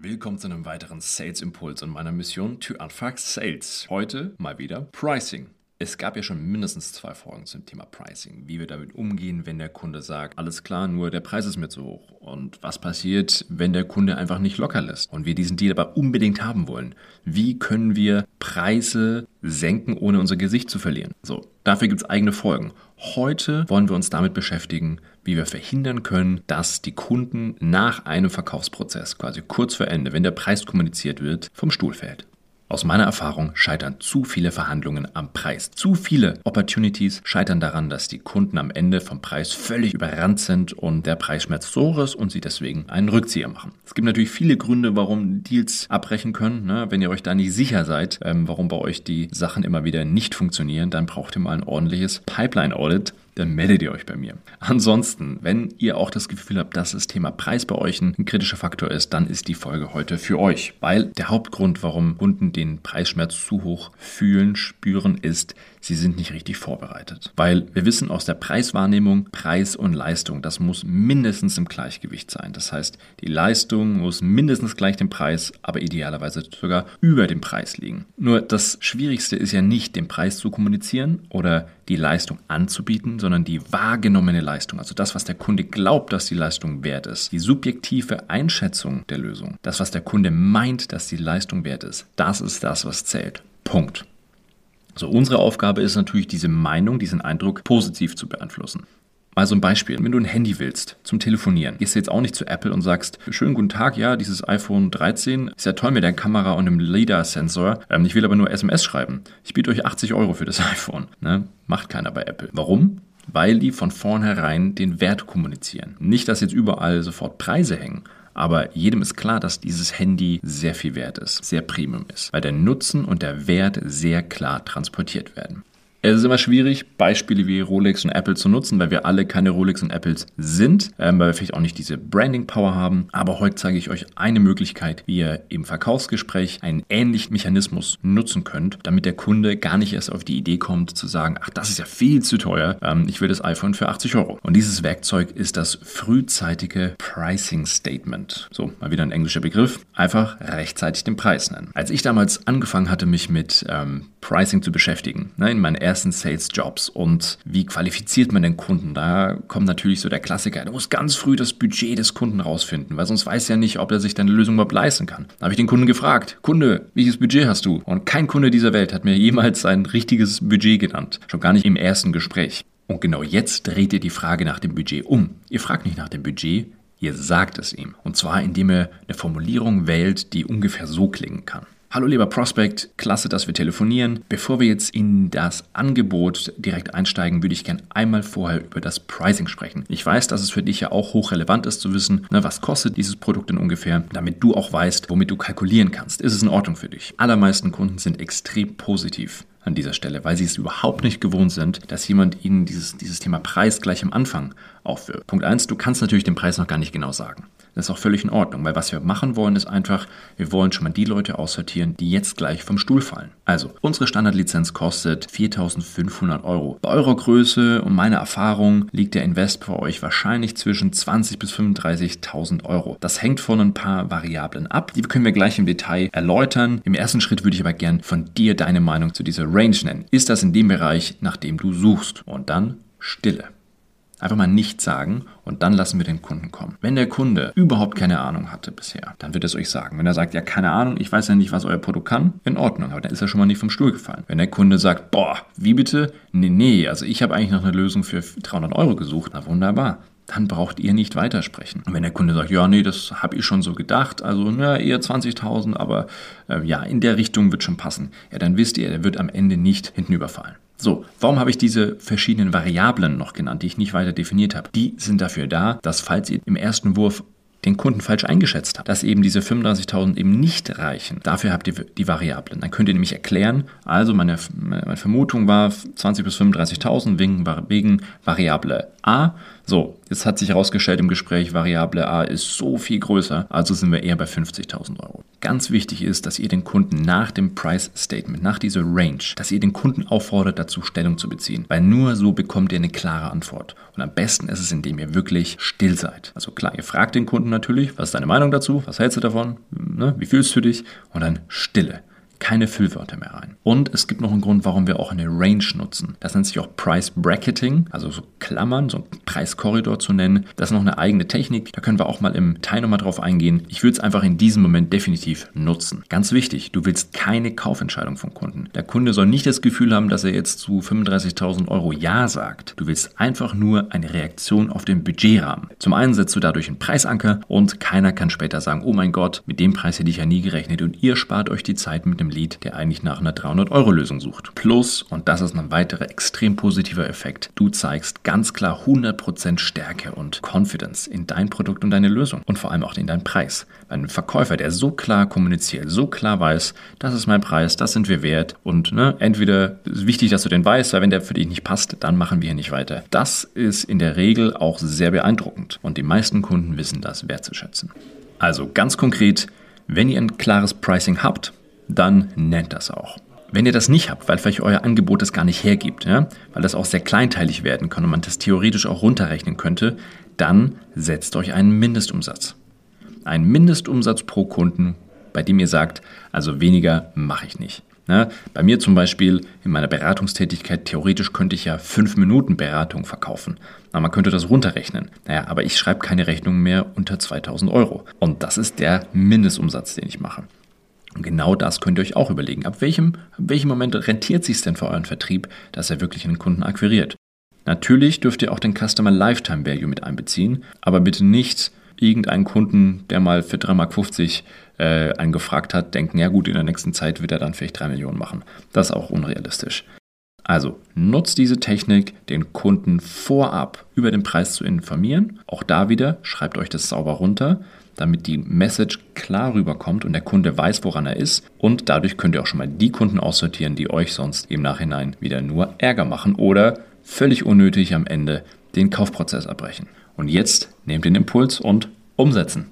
Willkommen zu einem weiteren Sales Impuls und meiner Mission to Unfuck Sales. Heute mal wieder Pricing. Es gab ja schon mindestens zwei Folgen zum Thema Pricing, wie wir damit umgehen, wenn der Kunde sagt, alles klar, nur der Preis ist mir zu hoch. Und was passiert, wenn der Kunde einfach nicht locker lässt und wir diesen Deal aber unbedingt haben wollen? Wie können wir Preise senken, ohne unser Gesicht zu verlieren? So, dafür gibt es eigene Folgen. Heute wollen wir uns damit beschäftigen, wie wir verhindern können, dass die Kunden nach einem Verkaufsprozess, quasi kurz vor Ende, wenn der Preis kommuniziert wird, vom Stuhl fällt. Aus meiner Erfahrung scheitern zu viele Verhandlungen am Preis. Zu viele Opportunities scheitern daran, dass die Kunden am Ende vom Preis völlig überrannt sind und der Preisschmerz so ist und sie deswegen einen Rückzieher machen. Es gibt natürlich viele Gründe, warum Deals abbrechen können. Ne? Wenn ihr euch da nicht sicher seid, ähm, warum bei euch die Sachen immer wieder nicht funktionieren, dann braucht ihr mal ein ordentliches Pipeline-Audit dann meldet ihr euch bei mir. Ansonsten, wenn ihr auch das Gefühl habt, dass das Thema Preis bei euch ein, kritischer Faktor ist, dann ist die Folge heute für euch. Weil der Hauptgrund, warum Kunden den Preisschmerz zu hoch fühlen, spüren, ist, sie sind nicht richtig vorbereitet. Weil wir wissen aus der Preiswahrnehmung, Preis und Leistung, das muss mindestens im Gleichgewicht sein. Das heißt, die Leistung muss mindestens gleich dem Preis, aber idealerweise sogar über dem Preis liegen. Nur das Schwierigste ist ja nicht, den Preis zu kommunizieren oder die Leistung anzubieten, sondern die wahrgenommene Leistung, also das, was der Kunde glaubt, dass die Leistung wert ist. Die subjektive Einschätzung der Lösung, das, was der Kunde meint, dass die Leistung wert ist, das ist das, was zählt. Punkt. So, unsere Aufgabe ist natürlich, diese Meinung, diesen Eindruck positiv zu beeinflussen. Mal so ein Beispiel. Wenn du ein Handy willst zum Telefonieren, gehst du jetzt auch nicht zu Apple und sagst, schönen guten Tag, ja, dieses iPhone 13 ist ja toll mit der Kamera und dem LiDAR-Sensor. Ähm, ich will aber nur SMS schreiben. Ich biete euch 80 Euro für das iPhone. Ne? Macht keiner bei Apple. Warum? Weil die von vornherein den Wert kommunizieren. Nicht, dass jetzt überall sofort Preise hängen, aber jedem ist klar, dass dieses Handy sehr viel wert ist, sehr Premium ist, weil der Nutzen und der Wert sehr klar transportiert werden. Es ist immer schwierig, Beispiele wie Rolex und Apple zu nutzen, weil wir alle keine Rolex und Apples sind, ähm, weil wir vielleicht auch nicht diese Branding Power haben. Aber heute zeige ich euch eine Möglichkeit, wie ihr im Verkaufsgespräch einen ähnlichen Mechanismus nutzen könnt, damit der Kunde gar nicht erst auf die Idee kommt zu sagen, ach, das ist ja viel zu teuer, ähm, ich will das iPhone für 80 Euro. Und dieses Werkzeug ist das frühzeitige Pricing Statement. So, mal wieder ein englischer Begriff. Einfach rechtzeitig den Preis nennen. Als ich damals angefangen hatte, mich mit ähm, Pricing zu beschäftigen, ne, in meinen ersten Sales-Jobs und wie qualifiziert man den Kunden? Da kommt natürlich so der Klassiker, du musst ganz früh das Budget des Kunden rausfinden, weil sonst weiß er nicht, ob er sich deine Lösung überhaupt leisten kann. Da habe ich den Kunden gefragt, Kunde, welches Budget hast du? Und kein Kunde dieser Welt hat mir jemals ein richtiges Budget genannt, schon gar nicht im ersten Gespräch. Und genau jetzt dreht ihr die Frage nach dem Budget um. Ihr fragt nicht nach dem Budget, ihr sagt es ihm. Und zwar indem ihr eine Formulierung wählt, die ungefähr so klingen kann. Hallo lieber Prospect, klasse, dass wir telefonieren. Bevor wir jetzt in das Angebot direkt einsteigen, würde ich gerne einmal vorher über das Pricing sprechen. Ich weiß, dass es für dich ja auch hochrelevant ist zu wissen, ne, was kostet dieses Produkt denn ungefähr, damit du auch weißt, womit du kalkulieren kannst. Ist es in Ordnung für dich? Allermeisten Kunden sind extrem positiv an dieser Stelle, weil sie es überhaupt nicht gewohnt sind, dass jemand ihnen dieses, dieses Thema Preis gleich am Anfang aufwirft. Punkt eins: du kannst natürlich den Preis noch gar nicht genau sagen. Das ist auch völlig in Ordnung, weil was wir machen wollen, ist einfach, wir wollen schon mal die Leute aussortieren, die jetzt gleich vom Stuhl fallen. Also, unsere Standardlizenz kostet 4.500 Euro. Bei eurer Größe und meiner Erfahrung liegt der Invest für euch wahrscheinlich zwischen 20.000 bis 35.000 Euro. Das hängt von ein paar Variablen ab. Die können wir gleich im Detail erläutern. Im ersten Schritt würde ich aber gern von dir deine Meinung zu dieser Range nennen. Ist das in dem Bereich, nach dem du suchst? Und dann Stille. Einfach mal nichts sagen und dann lassen wir den Kunden kommen. Wenn der Kunde überhaupt keine Ahnung hatte bisher, dann wird es euch sagen. Wenn er sagt, ja, keine Ahnung, ich weiß ja nicht, was euer Produkt kann, in Ordnung, aber dann ist er schon mal nicht vom Stuhl gefallen. Wenn der Kunde sagt, boah, wie bitte? Nee, nee, also ich habe eigentlich noch eine Lösung für 300 Euro gesucht. Na wunderbar dann braucht ihr nicht weitersprechen. Und wenn der Kunde sagt, ja, nee, das habe ich schon so gedacht, also na, eher 20.000, aber äh, ja, in der Richtung wird schon passen, ja, dann wisst ihr, er wird am Ende nicht hinten überfallen. So, warum habe ich diese verschiedenen Variablen noch genannt, die ich nicht weiter definiert habe? Die sind dafür da, dass falls ihr im ersten Wurf den Kunden falsch eingeschätzt habt, dass eben diese 35.000 eben nicht reichen. Dafür habt ihr die Variablen. Dann könnt ihr nämlich erklären, also meine, meine Vermutung war 20.000 bis 35.000 wegen, wegen Variable A. So, jetzt hat sich herausgestellt im Gespräch, Variable A ist so viel größer, also sind wir eher bei 50.000 Euro. Ganz wichtig ist, dass ihr den Kunden nach dem Price Statement, nach dieser Range, dass ihr den Kunden auffordert, dazu Stellung zu beziehen. Weil nur so bekommt ihr eine klare Antwort. Und am besten ist es, indem ihr wirklich still seid. Also klar, ihr fragt den Kunden natürlich, was ist deine Meinung dazu? Was hältst du davon? Ne? Wie fühlst du dich? Und dann Stille keine Füllwörter mehr rein. Und es gibt noch einen Grund, warum wir auch eine Range nutzen. Das nennt sich auch Price Bracketing, also so Klammern, so ein Preiskorridor zu nennen. Das ist noch eine eigene Technik, da können wir auch mal im Teil nochmal drauf eingehen. Ich würde es einfach in diesem Moment definitiv nutzen. Ganz wichtig, du willst keine Kaufentscheidung vom Kunden. Der Kunde soll nicht das Gefühl haben, dass er jetzt zu 35.000 Euro Ja sagt. Du willst einfach nur eine Reaktion auf den Budgetrahmen. Zum einen setzt du dadurch einen Preisanker und keiner kann später sagen, oh mein Gott, mit dem Preis hätte ich ja nie gerechnet und ihr spart euch die Zeit mit dem einem Lead, der eigentlich nach einer 300-Euro-Lösung sucht. Plus, und das ist ein weiterer extrem positiver Effekt, du zeigst ganz klar 100% Stärke und Confidence in dein Produkt und deine Lösung und vor allem auch in deinen Preis. Ein Verkäufer, der so klar kommuniziert, so klar weiß, das ist mein Preis, das sind wir wert und ne, entweder ist wichtig, dass du den weißt, weil wenn der für dich nicht passt, dann machen wir hier nicht weiter. Das ist in der Regel auch sehr beeindruckend und die meisten Kunden wissen das wertzuschätzen. Also ganz konkret, wenn ihr ein klares Pricing habt, dann nennt das auch. Wenn ihr das nicht habt, weil vielleicht euer Angebot das gar nicht hergibt, ja, weil das auch sehr kleinteilig werden kann und man das theoretisch auch runterrechnen könnte, dann setzt euch einen Mindestumsatz. Ein Mindestumsatz pro Kunden, bei dem ihr sagt, also weniger mache ich nicht. Ja, bei mir zum Beispiel in meiner Beratungstätigkeit, theoretisch könnte ich ja 5 Minuten Beratung verkaufen. Na, man könnte das runterrechnen. Naja, aber ich schreibe keine Rechnung mehr unter 2000 Euro. Und das ist der Mindestumsatz, den ich mache. Und genau das könnt ihr euch auch überlegen. Ab welchem, ab welchem Moment rentiert sich es denn für euren Vertrieb, dass er wirklich einen Kunden akquiriert? Natürlich dürft ihr auch den Customer Lifetime Value mit einbeziehen, aber bitte nicht irgendeinen Kunden, der mal für 3,50 Mark äh, einen gefragt hat, denken, ja gut, in der nächsten Zeit wird er dann vielleicht 3 Millionen machen. Das ist auch unrealistisch. Also nutzt diese Technik, den Kunden vorab über den Preis zu informieren. Auch da wieder, schreibt euch das sauber runter damit die Message klar rüberkommt und der Kunde weiß, woran er ist. Und dadurch könnt ihr auch schon mal die Kunden aussortieren, die euch sonst im Nachhinein wieder nur Ärger machen oder völlig unnötig am Ende den Kaufprozess abbrechen. Und jetzt nehmt den Impuls und umsetzen.